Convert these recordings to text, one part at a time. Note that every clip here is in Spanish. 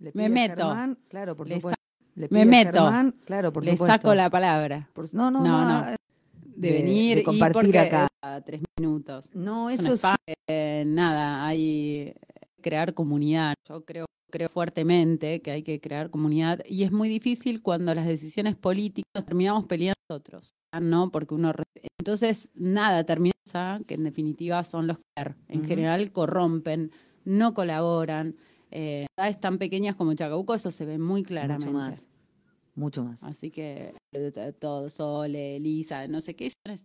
Le Me meto. Germán, claro, por Le supuesto. Le me meto. Germán, claro, por Le supuesto. saco la palabra Por- no, no, No, ah, de, De- venir de y compartir porque acá. tres minutos. No, Es eso eh, nada, hay crear comunidad. Yo creo, creo fuertemente que hay que crear comunidad y es muy difícil cuando las decisiones políticas terminamos peleando nosotros, ¿no? Porque uno entonces nada termina que en definitiva son los que en general corrompen, no colaboran. Eh, ciudades tan pequeñas como Chacabuco eso se ve muy claramente. Mucho más. Mucho más. Así que todo, Sole, Elisa, no sé qué, son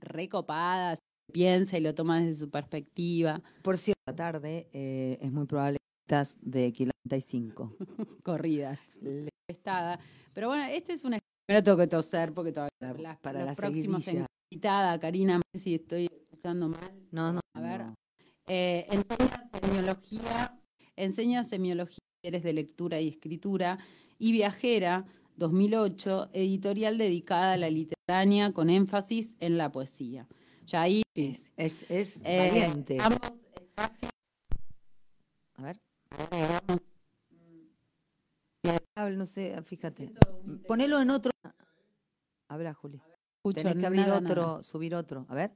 recopadas, piensa y lo toma desde su perspectiva, Por cierto, la tarde eh, es muy probable que estás de kilómetro 5. corridas, estada. Pero bueno, este es una... Primero tengo que toser porque todavía Para- las, para los la próximos seguidilla. invitada, Karina, si estoy escuchando mal. No, no. A ver. no. Eh, enseña semiología, enseña semiología, eres de lectura y escritura, y viajera, 2008, editorial dedicada a la literaria con énfasis en la poesía. Ya ahí Es, es, es eh, valiente. ambos espacios A ver. Habla, no sé, fíjate. Ponelo en otro. Habla, Juli. escucho Tenés que abrir nada, otro, nada. subir otro. A ver.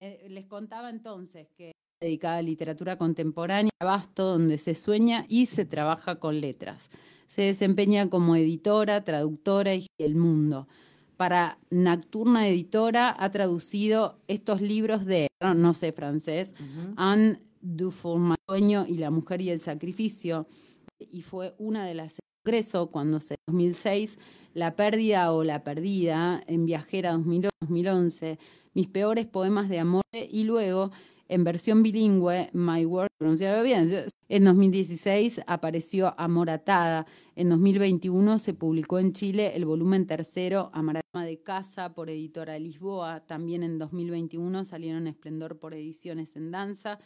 Eh, les contaba entonces que dedicada a literatura contemporánea, Abasto, donde se sueña y se trabaja con letras. Se desempeña como editora, traductora y El Mundo. Para Nocturna Editora ha traducido estos libros de, no, no sé francés, Ujú. Anne Dufourmont, Sueño y la mujer y el sacrificio, y fue una de las Congreso cuando se en 2006 La pérdida o la perdida en Viajera 2011, Mis peores poemas de amor y luego en versión bilingüe My Work, pronunciarlo bien. En 2016 apareció Amor Atada. En 2021 se publicó en Chile el volumen tercero Amarama de Casa por editora Lisboa. También en 2021 salieron Esplendor por ediciones en danza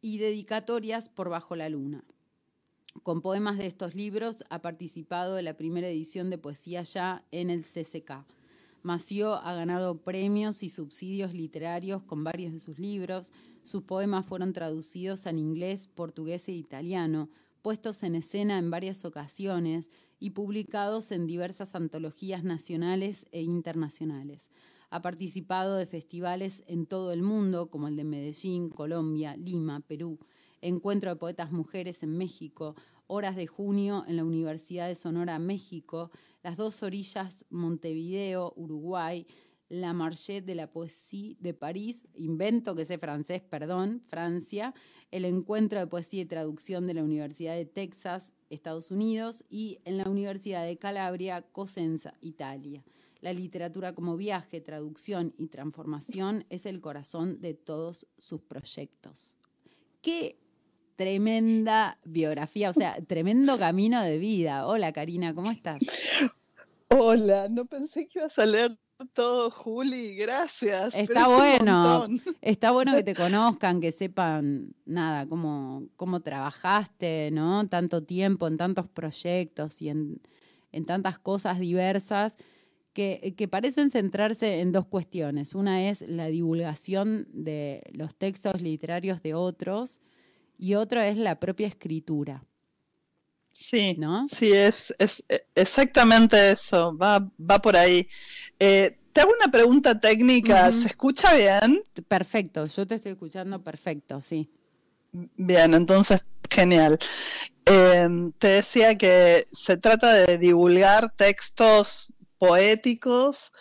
y dedicatorias por Bajo la Luna. Con poemas de estos libros ha participado de la primera edición de Poesía Ya en el CCK. Mació ha ganado premios y subsidios literarios con varios de sus libros. Sus poemas fueron traducidos al inglés, portugués e italiano, puestos en escena en varias ocasiones y publicados en diversas antologías nacionales e internacionales. Ha participado de festivales en todo el mundo, como el de Medellín, Colombia, Lima, Perú, Encuentro de Poetas Mujeres en México, Horas de Junio en la Universidad de Sonora, México, Las Dos Orillas, Montevideo, Uruguay, La Marché de la Poesía de París, invento que sé francés, perdón, Francia, el Encuentro de Poesía y Traducción de la Universidad de Texas, Estados Unidos, y en la Universidad de Calabria, Cosenza, Italia. La literatura como viaje, traducción y transformación es el corazón de todos sus proyectos. Qué tremenda biografía, o sea, tremendo camino de vida. Hola Karina, ¿cómo estás? Hola, no pensé que ibas a leer todo, Juli, gracias. Está bueno. Está bueno que te conozcan, que sepan nada, cómo, cómo trabajaste, ¿no? Tanto tiempo en tantos proyectos y en, en tantas cosas diversas que, que parecen centrarse en dos cuestiones. Una es la divulgación de los textos literarios de otros y otra es la propia escritura, Sí, ¿no? sí, es, es eh, exactamente eso, va, va por ahí. Eh, te hago una pregunta técnica. ¿se escucha bien? Perfecto, yo te estoy escuchando perfecto, sí. Bien, entonces, genial. Eh, te decía que se trata de divulgar textos poéticos,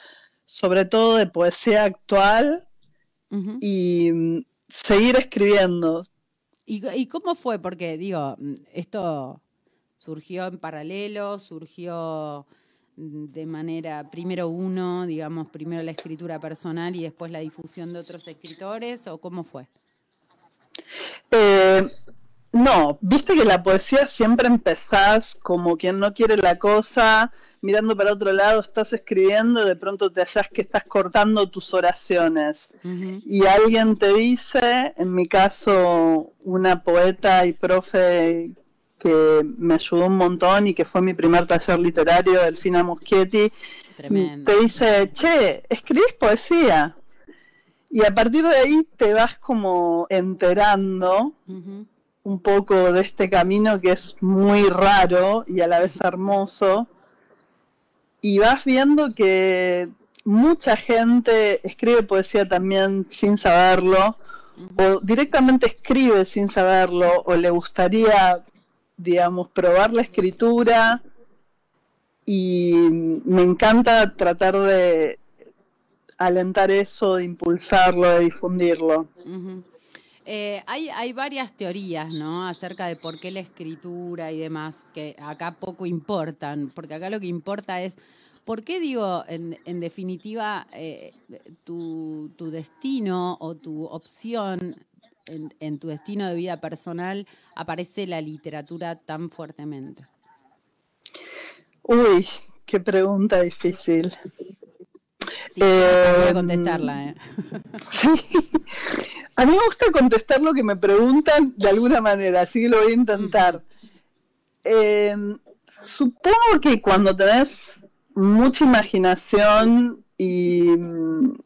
sobre todo de poesía actual, y mm, seguir escribiendo. ¿Y, cómo fue? Porque, digo, mm, esto surgió en paralelo, surgió mm, de manera, primero uno, digamos, primero la escritura personal y después la difusión de otros escritores, ¿o cómo fue? Eh, no, viste que la poesía siempre empezás como quien no quiere la cosa, mirando para otro lado, estás escribiendo, de pronto te hallás que estás cortando tus oraciones. Y alguien te dice, en mi caso, una poeta y profe que me ayudó un montón y que fue mi primer taller literario, Delfina Moschietti, Tremendo. te dice, che, escribís poesía. Y a partir de ahí te vas como enterando un poco de este camino que es muy raro y a la vez hermoso. Y vas viendo que mucha gente escribe poesía también sin saberlo, o directamente escribe sin saberlo, o le gustaría, digamos, probar la escritura. Y me encanta tratar de alentar eso, de impulsarlo, de difundirlo. Eh, hay, hay varias teorías, ¿no? Acerca de por qué la escritura y demás, que acá poco importan, porque acá lo que importa es, ¿por qué digo, en, en definitiva, eh, tu, tu, destino o tu opción en, en tu destino de vida personal aparece la literatura tan fuertemente? Uy, qué pregunta difícil. Sí, eh, voy a contestarla. ¿eh? Sí. A mí me gusta contestar lo que me preguntan de alguna manera, así que lo voy a intentar. Eh, supongo que cuando tenés mucha imaginación y mm,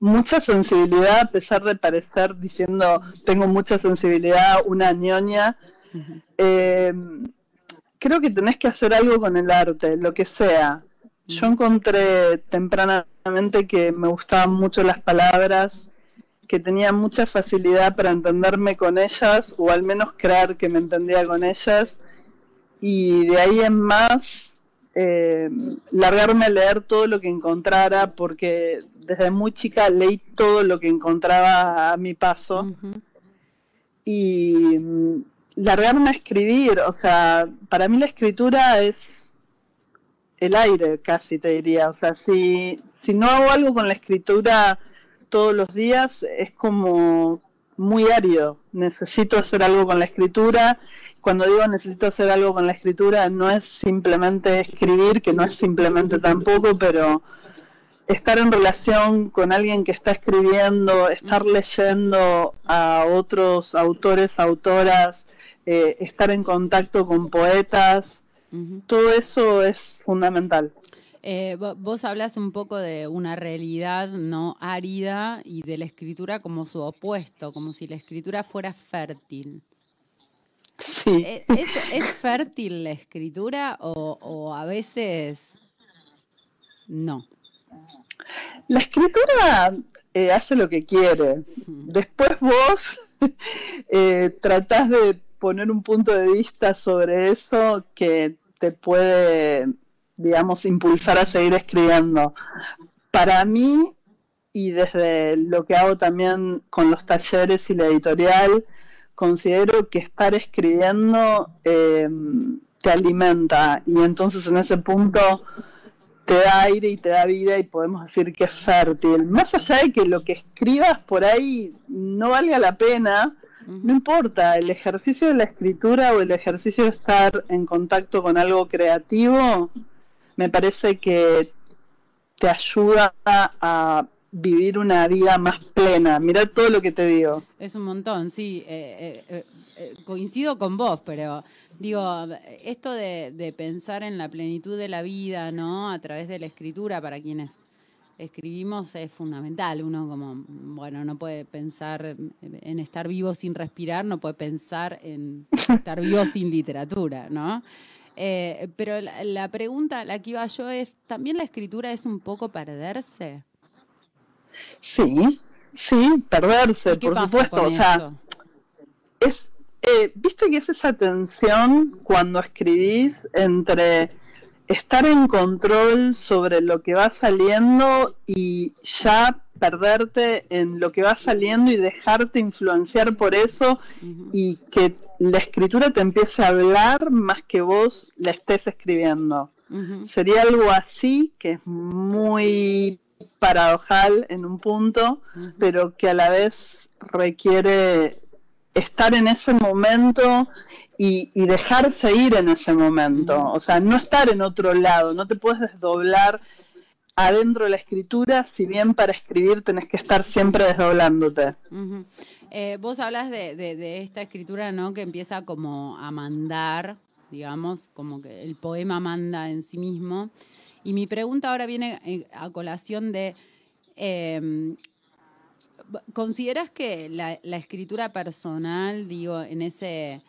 mucha sensibilidad, a pesar de parecer diciendo tengo mucha sensibilidad, una ñoña, eh, creo que tenés que hacer algo con el arte, lo que sea. Yo encontré tempranamente que me gustaban mucho las palabras, que tenía mucha facilidad para entenderme con ellas, o al menos creer que me entendía con ellas, y de ahí en más eh, largarme a leer todo lo que encontrara, porque desde muy chica leí todo lo que encontraba a mi paso, y mm, largarme a escribir, o sea, para mí la escritura es el aire, casi te diría. O sea, si, si no hago algo con la escritura todos los días, es como muy árido. Necesito hacer algo con la escritura. Cuando digo necesito hacer algo con la escritura, no es simplemente escribir, que no es simplemente tampoco, pero estar en relación con alguien que está escribiendo, estar leyendo a otros autores, autoras, eh, estar en contacto con poetas, todo eso es fundamental. Eh, vos hablas un poco de una realidad no árida y de la escritura como su opuesto, como si la escritura fuera fértil. Sí. ¿E-, ¿Es, fértil la escritura o, a veces no? La escritura eh, hace lo que quiere. Después vos eh, tratás de poner un punto de vista sobre eso que te puede, digamos, impulsar a seguir escribiendo. Para mí, y desde lo que hago también con los talleres y la editorial, considero que estar escribiendo eh, te alimenta y entonces en ese punto te da aire y te da vida y podemos decir que es fértil. Más allá de que lo que escribas por ahí no valga la pena, no importa, el ejercicio de la escritura o el ejercicio de estar en contacto con algo creativo, me parece que te ayuda a vivir una vida más plena. Mira todo lo que te digo. Es un montón, sí. Eh, eh, eh, coincido con vos, pero digo, esto de, de, pensar en la plenitud de la vida, ¿no? A través de la escritura, para quienes escribimos es fundamental. Uno como, bueno, no puede pensar en estar vivo sin respirar, no puede pensar en estar vivo sin literatura, ¿no? Eh, pero la, pregunta, la que iba yo es, ¿también la escritura es un poco perderse? Sí, sí, perderse, por supuesto. O sea, es, eh, viste que es esa tensión cuando escribís entre estar en control sobre lo que va saliendo y ya perderte en lo que va saliendo y dejarte influenciar por eso y que la escritura te empiece a hablar más que vos la estés escribiendo. Sería algo así que es muy paradojal en un punto, pero que a la vez requiere estar en ese momento y, dejarse ir en ese momento, o sea, no estar en otro lado, no te puedes desdoblar adentro de la escritura, si bien para escribir tenés que estar siempre desdoblándote. Eh, vos hablas de, esta escritura, ¿no? Que empieza como a mandar, digamos, como que el poema manda en sí mismo. Y mi pregunta ahora viene eh, a colación de, em, ¿consideras que la, escritura personal, digo, en ese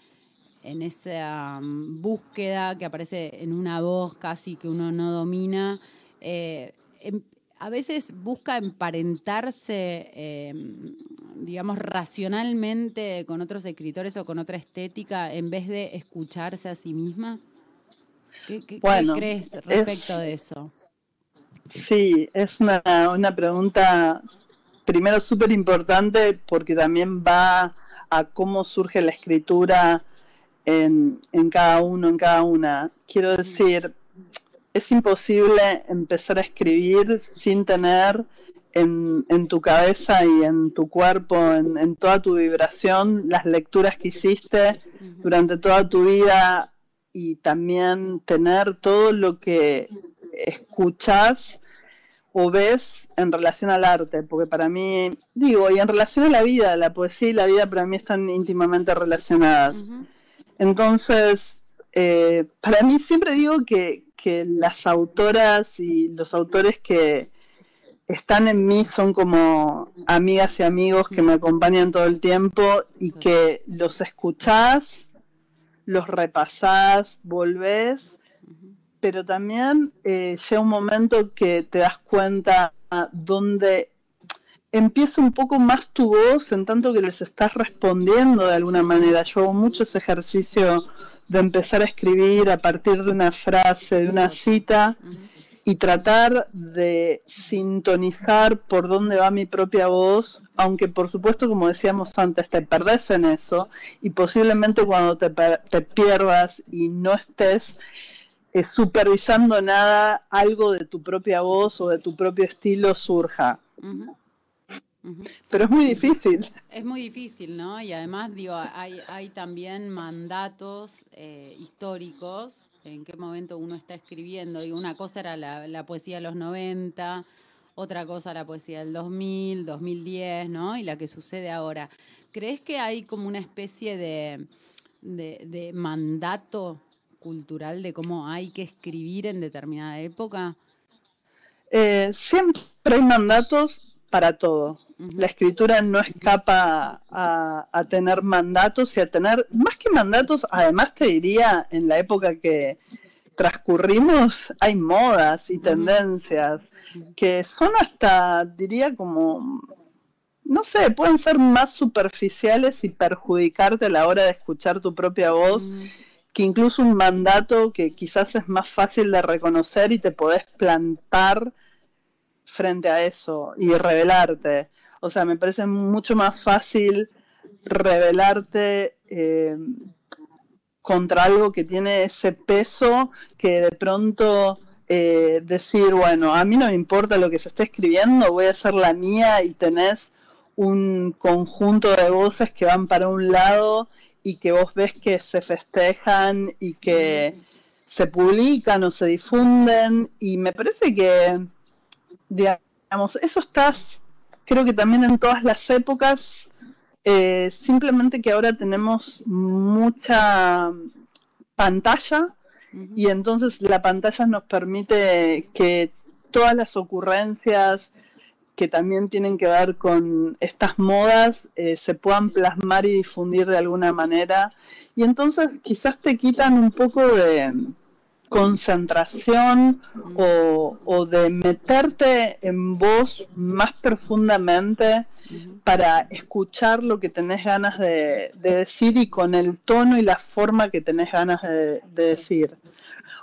en esa mm, búsqueda que aparece en una voz casi que uno no domina, eh, em, a veces busca emparentarse, em, digamos, racionalmente con otros escritores o con otra estética en vez de escucharse a sí misma? ¿Qué, crees respecto de eso? Sí, es una, una pregunta, primero súper importante porque también va a cómo surge la escritura en, en cada uno, en cada una. Quiero decir, es imposible empezar a escribir sin tener en, en tu cabeza y en tu cuerpo, en, toda tu vibración, las lecturas que hiciste durante toda tu vida y también tener todo lo que escuchas o ves en relación al arte, porque para mí, digo, y en relación a la vida, la poesía y la vida para mí están íntimamente relacionadas. Entonces, eh, para mí siempre digo que, que las autoras y los autores que están en mí son como amigas y amigos que me acompañan todo el tiempo y que los escuchás, los repasás, volvés, pero también eh, llega un momento que te das cuenta donde empieza un poco más tu voz en tanto que les estás respondiendo de alguna manera. Yo hago mucho ese ejercicio de empezar a escribir a partir de una frase, de una cita, y tratar de sintonizar por dónde va mi propia voz, aunque por supuesto, como decíamos antes, te perdés en eso, y posiblemente cuando te, te pierdas y no estés eh, supervisando nada, algo de tu propia voz o de tu propio estilo surja. Pero es muy difícil. Es muy difícil, ¿no? Y además, digo, hay, hay también mandatos eh, históricos en qué momento uno está escribiendo. Digo, una cosa era la, poesía de los 90, otra cosa la poesía del 2000, 2010, ¿no? Y la que sucede ahora. ¿Crees que hay como una especie de, de mandato cultural de cómo hay que escribir en determinada época? Eh, siempre hay mandatos para todo. La escritura no escapa a, tener mandatos y a tener, más que mandatos, además te diría, en la época que transcurrimos, hay modas y tendencias que son hasta, diría, como, no sé, pueden ser más superficiales y perjudicarte a la hora de escuchar tu propia voz que incluso un mandato que quizás es más fácil de reconocer y te podés plantar frente a eso y revelarte. O sea, me parece mucho más fácil revelarte eh, contra algo que tiene ese peso que de pronto eh, decir, bueno, a mí no me importa lo que se esté escribiendo, voy a hacer la mía y tenés un conjunto de voces que van para un lado y que vos ves que se festejan y que se publican o se difunden y me parece que digamos eso está creo que también en todas las épocas eh, simplemente que ahora tenemos mucha pantalla y entonces la pantalla nos permite que todas las ocurrencias que también tienen que ver con estas modas eh, se puedan plasmar y difundir de alguna manera. Y entonces quizás te quitan un poco de concentración o, de meterte en vos más profundamente para escuchar lo que tenés ganas de, decir y con el tono y la forma que tenés ganas de decir.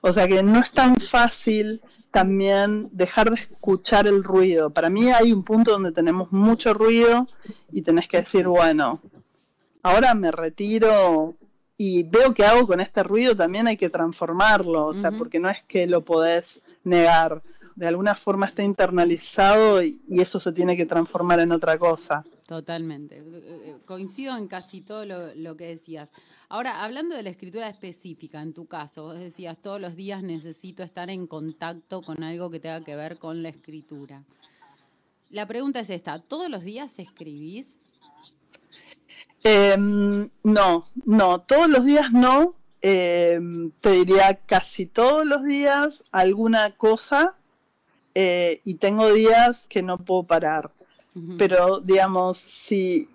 O sea que no es tan fácil también dejar de escuchar el ruido. Para mí hay un punto donde tenemos mucho ruido y tenés que decir, bueno, ahora me retiro y veo que hago con este ruido, también hay que transformarlo, o sea, porque no es que lo podés negar, de alguna forma está internalizado y, eso se tiene que transformar en otra cosa. Totalmente. Eh, coincido en casi todo lo, lo que decías. Ahora, hablando de la escritura específica, en tu caso, vos decías, todos los días necesito estar en contacto con algo que tenga que ver con la escritura. La pregunta es esta, ¿todos los días escribís? Em, no, no, todos los días no. Em, te diría casi todos los días alguna cosa eh, y tengo días que no puedo parar. pero digamos, si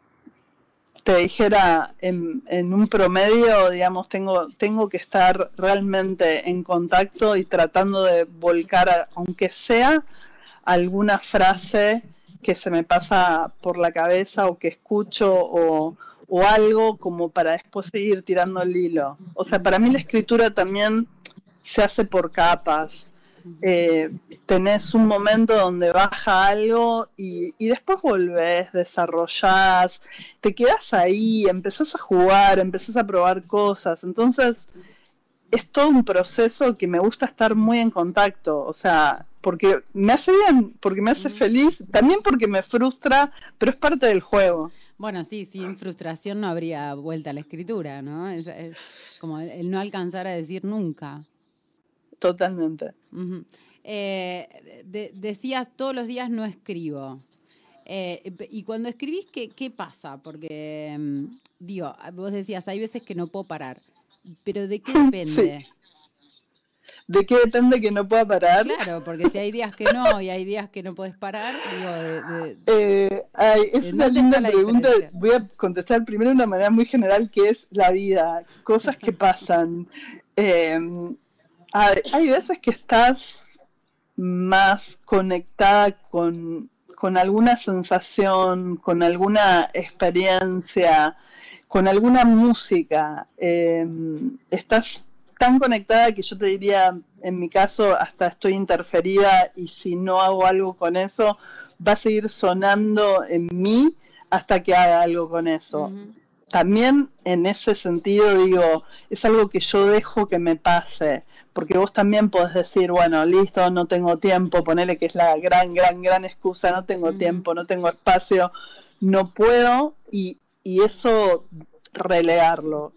te dijera en, en, un promedio, digamos, tengo, tengo que estar realmente en contacto y tratando de volcar, aunque sea alguna frase que se me pasa por la cabeza o que escucho o, o algo como para después seguir tirando el hilo. O sea, para mí la escritura también se hace por capas. Eh, tenés un momento donde baja algo y, y, después volvés, desarrollás, te quedas ahí, empezás a jugar, empezás a probar cosas. Entonces, es todo un proceso que me gusta estar muy en contacto, o sea, porque me hace bien, porque me hace feliz, también porque me frustra, pero es parte del juego. Bueno, sí, sin frustración no habría vuelta a la escritura, ¿no? Es, como el, no alcanzar a decir nunca. Totalmente. Eh, decías, todos los días no escribo. Eh, y cuando escribís, ¿qué, ¿qué pasa? Porque, mm, digo, vos decías, hay veces que no puedo parar. Pero ¿de qué depende? ¿De qué depende que no pueda parar? Claro, porque si hay días que no y hay días que no puedes parar, digo, de, eh, es una linda pregunta. Voy a contestar primero de una manera muy general, que es la vida, cosas que pasan. Em, hay, veces que estás más conectada con, con alguna sensación, con alguna experiencia, con alguna música, eh, estás tan conectada que yo te diría, en mi caso, hasta estoy interferida y si no hago algo con eso, va a seguir sonando en mí hasta que haga algo con eso. También en ese sentido digo, es algo que yo dejo que me pase, porque vos también podés decir, bueno, listo, no tengo tiempo, ponele que es la gran, gran, gran excusa, no tengo tiempo, no tengo espacio, no puedo, y, y eso relegarlo.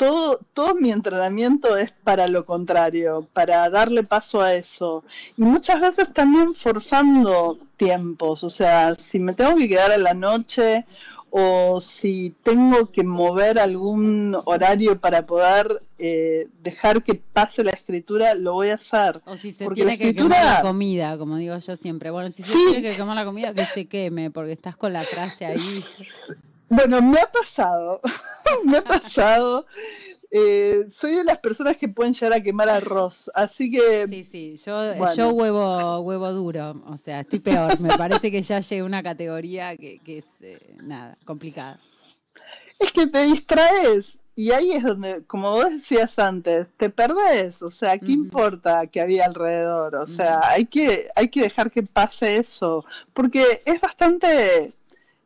Todo, todo mi entrenamiento es para lo contrario, para darle paso a eso. Y muchas veces también forzando tiempos, o sea, si me tengo que quedar a la noche o si tengo que mover algún horario para poder eh, dejar que pase la escritura, lo voy a hacer. O si se tiene que quemar la comida, como digo yo siempre. Bueno, si se tiene que quemar la comida, que se queme, porque estás con la frase ahí. Bueno, me ha pasado, me ha pasado. Eh, soy de las personas que pueden llegar a quemar arroz, así que... Sí, sí, yo, yo huevo, huevo duro, o sea, estoy peor, me parece que ya llegué a una categoría que, que es, eh, nada, complicada. Es que te distraes, y ahí es donde, como vos decías antes, te perdés, o sea, ¿qué importa que había alrededor? O sea, hay que, hay que dejar que pase eso, porque es bastante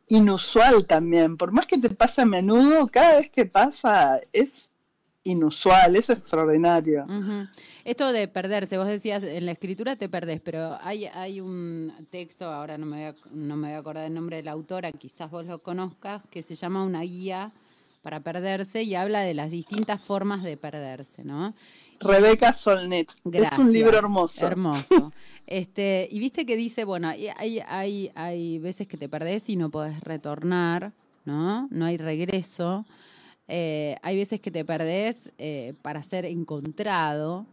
inusual también, por más que te pase a menudo, cada vez que pasa es inusual, es extraordinario. Esto de perderse, vos decías, en la escritura te perdés, pero hay, hay un texto, ahora no me, voy a, no me voy a acordar el nombre de la autora, quizás vos lo conozcas, que se llama Una guía para perderse y habla de las distintas formas de perderse, ¿no? Rebeca Solnit. es un libro hermoso. Hermoso. Este, y viste que dice, bueno, hay, hay, hay veces que te perdés y no podés retornar, ¿no? No hay regreso. Eh, hay veces que te perdés eh, para ser encontrado,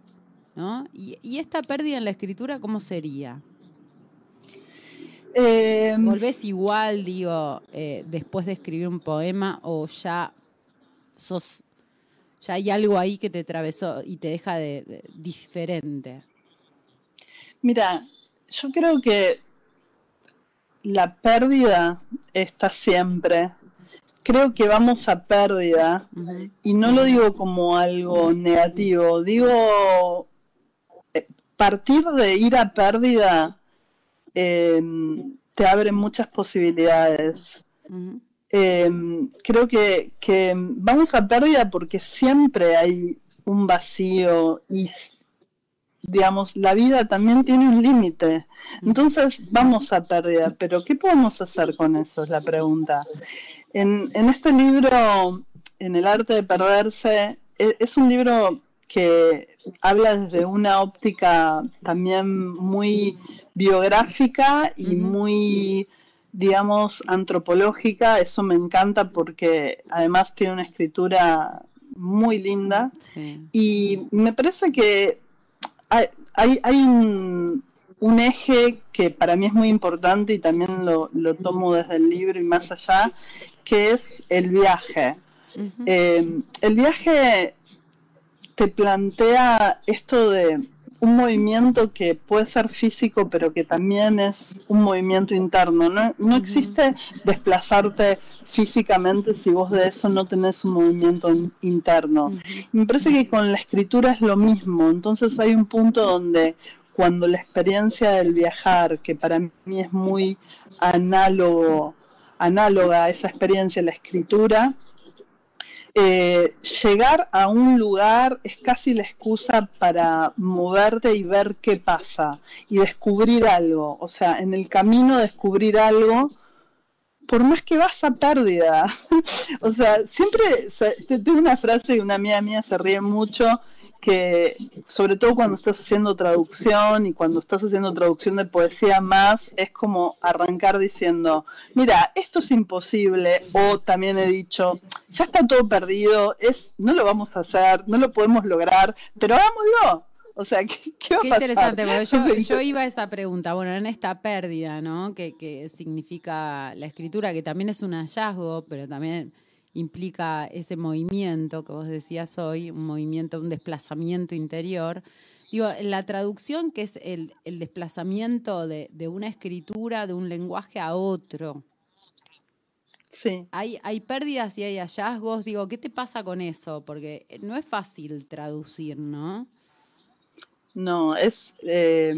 ¿no? Y, esta pérdida en la escritura, ¿cómo sería? Eh, ¿Volvés igual, digo, después de escribir un poema o ya sos ya hay algo ahí que te atravesó y te deja de, diferente. Mira, yo creo que la pérdida está siempre. Creo que vamos a pérdida y no lo digo como algo negativo, digo eh, partir de ir a pérdida em, te abre muchas posibilidades. Em, creo que, que vamos a pérdida porque siempre hay un vacío y digamos, la vida también tiene un límite. Entonces vamos a pérdida, pero ¿qué podemos hacer con eso? Es la pregunta. En, en este libro, en el arte de perderse, e, es, un libro que habla desde una óptica también muy biográfica y muy digamos, antropológica, eso me encanta porque además tiene una escritura muy linda. Y me parece que hay, hay, un, un eje que para mí es muy importante y también lo, tomo desde el libro y más allá, que es el viaje. Eh, el viaje te plantea esto de un movimiento que puede ser físico, pero que también es un movimiento interno. No, existe desplazarte físicamente si vos de eso no tenés un movimiento interno. Me parece que con la escritura es lo mismo. Entonces hay un punto donde cuando la experiencia del viajar, que para mí es muy análogo, análoga a esa experiencia, la escritura, eh, llegar a un lugar es casi la excusa para moverte y ver qué pasa y descubrir algo. O sea, en el camino descubrir algo, por más que vas a pérdida. o sea, siempre tengo una frase de una amiga mía se ríe mucho que sobre todo cuando estás haciendo traducción y cuando estás haciendo traducción de poesía más, es como arrancar diciendo, mira, esto es imposible, o también he dicho, ya está todo perdido, es, no lo vamos a hacer, no lo podemos lograr, pero hagámoslo. O sea, ¿qué, qué va a pasar? interesante, porque yo, iba a esa pregunta, bueno, en esta pérdida, ¿no? Que, que significa la escritura, que también es un hallazgo, pero también implica ese movimiento que vos decías hoy, un movimiento, un desplazamiento interior. Digo, la traducción que es el, desplazamiento de, una escritura, de un lenguaje a otro. Sí. Hay, hay pérdidas y hay hallazgos. Digo, ¿qué te pasa con eso? Porque no es fácil traducir, ¿no? No, es, eh,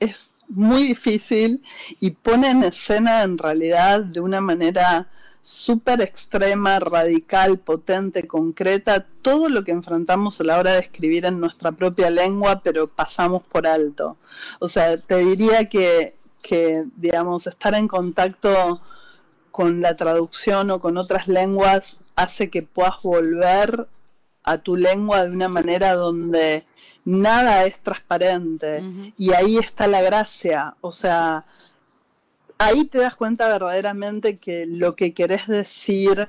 es muy difícil y pone en escena en realidad de una manera súper extrema, radical, potente, concreta, todo lo que enfrentamos a la hora de escribir en nuestra propia lengua, pero pasamos por alto. O sea, te diría que, que digamos, estar en contacto con la traducción o con otras lenguas hace que puedas volver a tu lengua de una manera donde nada es transparente. Y ahí está la gracia, o sea, ahí te das cuenta verdaderamente que lo que querés decir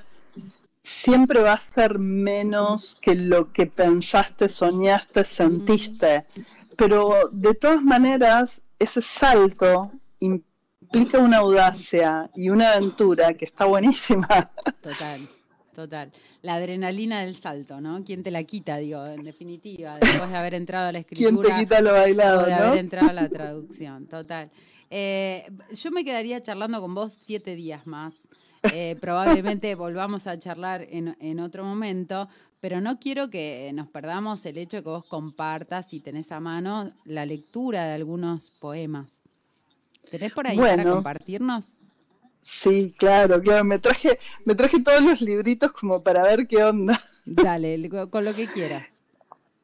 siempre va a ser menos que lo que pensaste, soñaste, sentiste. Pero de todas maneras, ese salto implica una audacia y una aventura que está buenísima. Total. Total. La adrenalina del salto, ¿no? ¿Quién te la quita, digo, en definitiva, después de haber entrado a la escritura? ¿Quién te quita lo bailado, o de haber entrado a la traducción, total. Eh, yo me quedaría charlando con vos siete días más. Eh, probablemente volvamos a charlar en, otro momento, pero no quiero que nos perdamos el hecho de que vos compartas, si tenés a mano, la lectura de algunos poemas. ¿Tenés por ahí para compartirnos? Sí, claro, claro. Me traje, me traje todos los libritos como para ver qué onda. Dale, con lo que quieras.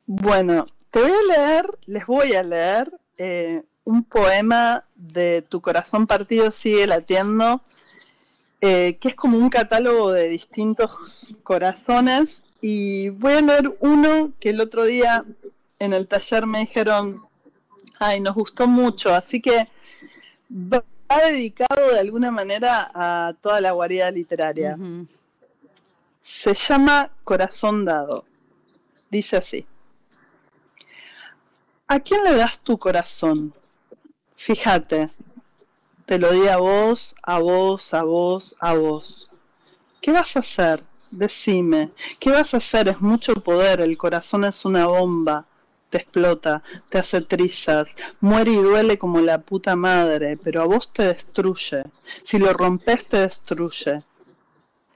Bueno, te voy a leer, les voy a leer eh, un poema de Tu corazón partido sigue latiendo, eh, que es como un catálogo de distintos corazones. Y voy a leer uno que el otro día en el taller me dijeron, ay, nos gustó mucho, así que va dedicado de alguna manera a toda la guarida literaria. Se llama Corazón Dado. Dice así. ¿A quién le das tu corazón? Fíjate, te lo di a vos, a vos, a vos, a vos. ¿Qué vas a hacer? Decime, ¿qué vas a hacer? Es mucho poder, el corazón es una bomba, te explota, te hace trizas, muere y duele como la puta madre, pero a vos te destruye. Si lo rompes te destruye.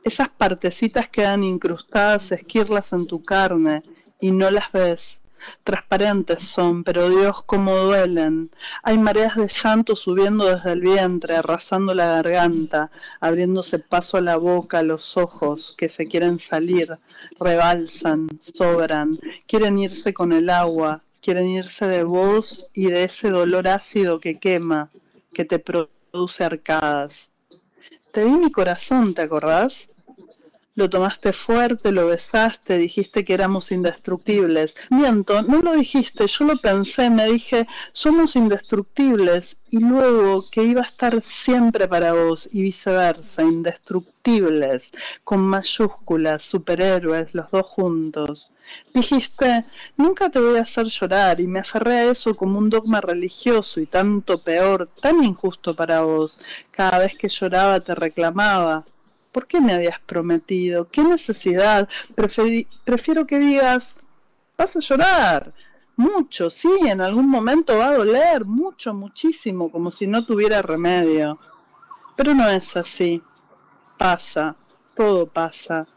Esas partecitas quedan incrustadas, esquirlas en tu carne y no las ves transparentes son, pero Dios cómo duelen. Hay mareas de llanto subiendo desde el vientre, arrasando la garganta, abriéndose paso a la boca, a los ojos que se quieren salir, rebalsan, sobran, quieren irse con el agua, quieren irse de vos y de ese dolor ácido que quema, que te produce arcadas. Te di mi corazón, ¿te acordás? Lo tomaste fuerte, lo besaste, dijiste que éramos indestructibles. Miento, no lo dijiste, yo lo pensé, me dije, somos indestructibles y luego que iba a estar siempre para vos y viceversa, indestructibles, con mayúsculas, superhéroes, los dos juntos. Dijiste, nunca te voy a hacer llorar y me aferré a eso como un dogma religioso y tanto peor, tan injusto para vos. Cada vez que lloraba te reclamaba. ¿Por qué me habías prometido? ¿Qué necesidad? prefiero que digas, vas a llorar. Mucho, sí, en algún momento va a doler, mucho, muchísimo, como si no tuviera remedio. Pero no es así. Pasa, todo pasa.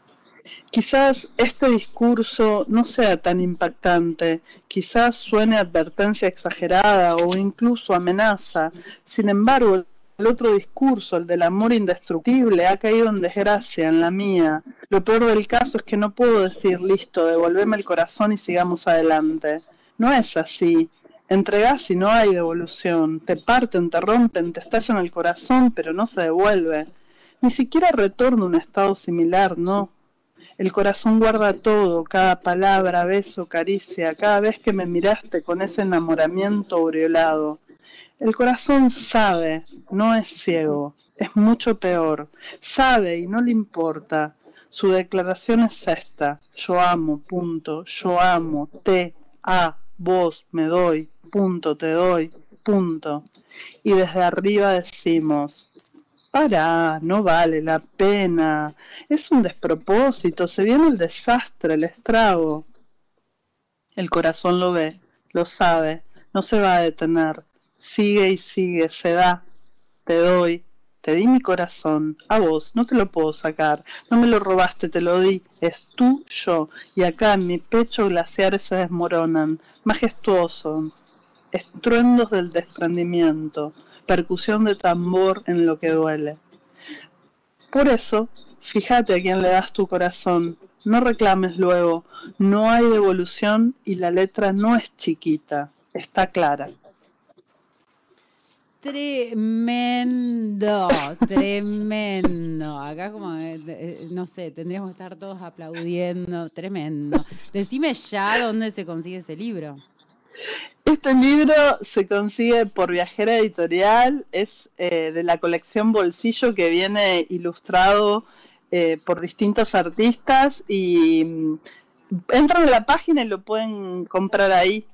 Quizás este discurso no sea tan impactante, quizás suene advertencia exagerada o incluso amenaza. Sin embargo, el otro discurso, el del amor indestructible, ha caído en desgracia, en la mía. Lo peor del caso es que no puedo decir, listo, devolveme el corazón y sigamos adelante. No es así. Entregás y no hay devolución. Te parten, te rompen, te estallan el corazón, pero no se devuelve. Ni siquiera retorna un estado similar, no. El corazón guarda todo, cada palabra, beso, caricia, cada vez que me miraste con ese enamoramiento aureolado. El corazón sabe, no es ciego, es mucho peor. Sabe y no le importa. Su declaración es esta. Yo amo, punto. Yo amo, te, a, vos, me doy, punto, te doy, punto. Y desde arriba decimos, para, no vale la pena. Es un despropósito, se viene el desastre, el estrago. El corazón lo ve, lo sabe, no se va a detener sigue y sigue, se da, te doy, te di mi corazón, a vos, no te lo puedo sacar, no me lo robaste, te lo di, es tuyo, y acá en mi pecho glaciares se desmoronan, majestuoso, estruendos del desprendimiento, percusión de tambor en lo que duele. Por eso, fíjate a quién le das tu corazón, no reclames luego, no hay devolución y la letra no es chiquita, está clara. Tremendo, tremendo. Acá como, eh, eh, no sé, tendríamos que estar todos aplaudiendo. Tremendo. Decime ya dónde se consigue ese libro. Este libro se consigue por Viajera Editorial, es eh, de la colección Bolsillo que viene ilustrado por distintos artistas y mm, entran a la página y lo pueden comprar ahí.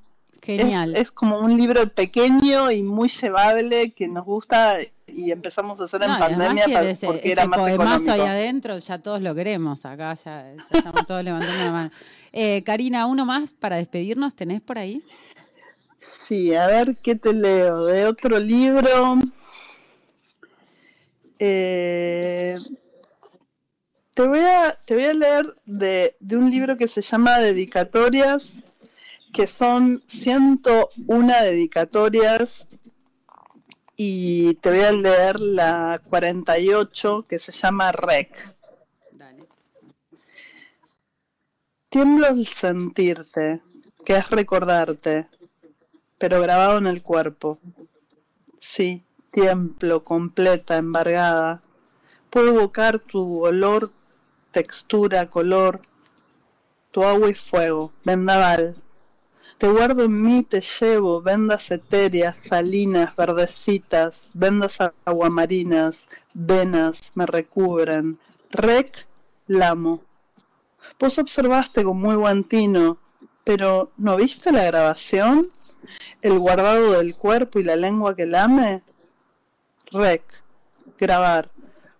Genial. Es, como un libro pequeño y muy llevable que nos gusta y empezamos a hacer en pandemia para, porque era más económico. ahí adentro ya todos lo queremos, acá ya, estamos todos levantando la mano. Eh, Karina, uno más para despedirnos, ¿tenés por ahí? Sí, a ver qué te leo. De otro libro. Eh, te, voy a, te voy a leer de, de un libro que se llama Dedicatorias que son 101 dedicatorias y te voy a leer la 48 que se llama REC. Tiemblo al sentirte, que es recordarte, pero grabado en el cuerpo. Sí, tiemblo, completa, embargada. Puedo evocar tu olor, textura, color, tu agua y fuego, vendaval, te guardo en mí, te llevo, vendas etéreas, salinas, verdecitas, vendas aguamarinas, venas me recubren, reclamo. Vos observaste con muy buen tino, pero ¿no viste la grabación? ¿El guardado del cuerpo y la lengua que lame? Rec, grabar.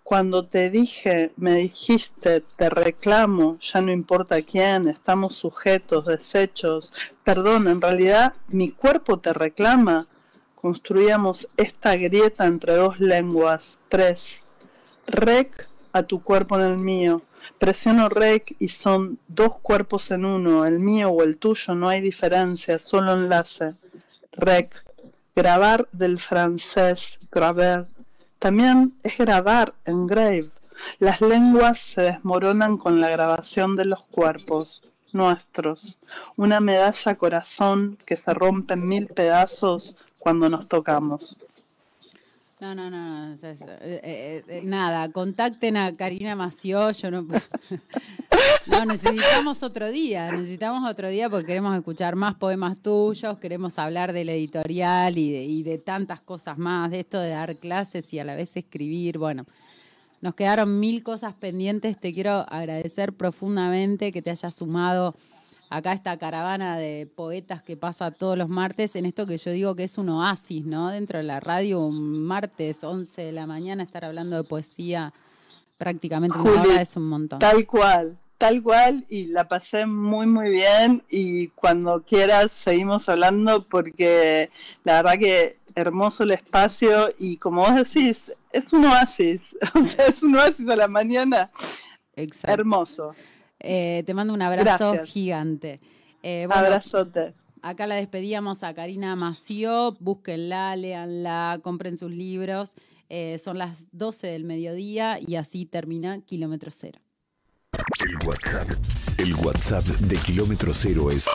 Cuando te dije, me dijiste, te reclamo, ya no importa quién, estamos sujetos, desechos. Perdón, en realidad mi cuerpo te reclama. Construíamos esta grieta entre dos lenguas. Tres. Rec a tu cuerpo en el mío. Presiono rec y son dos cuerpos en uno, el mío o el tuyo, no hay diferencia, solo enlace. Rec. Grabar del francés, graver también es grabar en grave. Las lenguas se desmoronan con la grabación de los cuerpos nuestros. Una medalla corazón que se rompe en mil pedazos cuando nos tocamos. No, no, no, eh, eh, eh, nada, contacten a Karina Mació, yo no... no, necesitamos otro día, necesitamos otro día porque queremos escuchar más poemas tuyos, queremos hablar de la editorial y de tantas cosas más, de esto de dar clases y a la vez escribir, bueno... Nos quedaron mil cosas pendientes. Te quiero agradecer profundamente que te hayas sumado acá esta caravana de poetas que pasa todos los martes en esto que yo digo que es un oasis, ¿no? Dentro de la radio, un martes 11 de la mañana, estar hablando de poesía prácticamente una hora es un montón. Tal cual, tal cual, y la pasé muy, muy bien. Y cuando quieras, seguimos hablando porque la verdad que hermoso el espacio y como vos decís, es un oasis, o sea, es un oasis a la mañana. Exacto. Hermoso. Eh, te mando un abrazo gigante. Eh, Abrazote. Acá la despedíamos a Karina Mació, búsquenla, léanla, compren sus libros. Eh, son las 12 del mediodía y así termina Kilómetro Cero. El WhatsApp, el WhatsApp de Kilómetro Cero es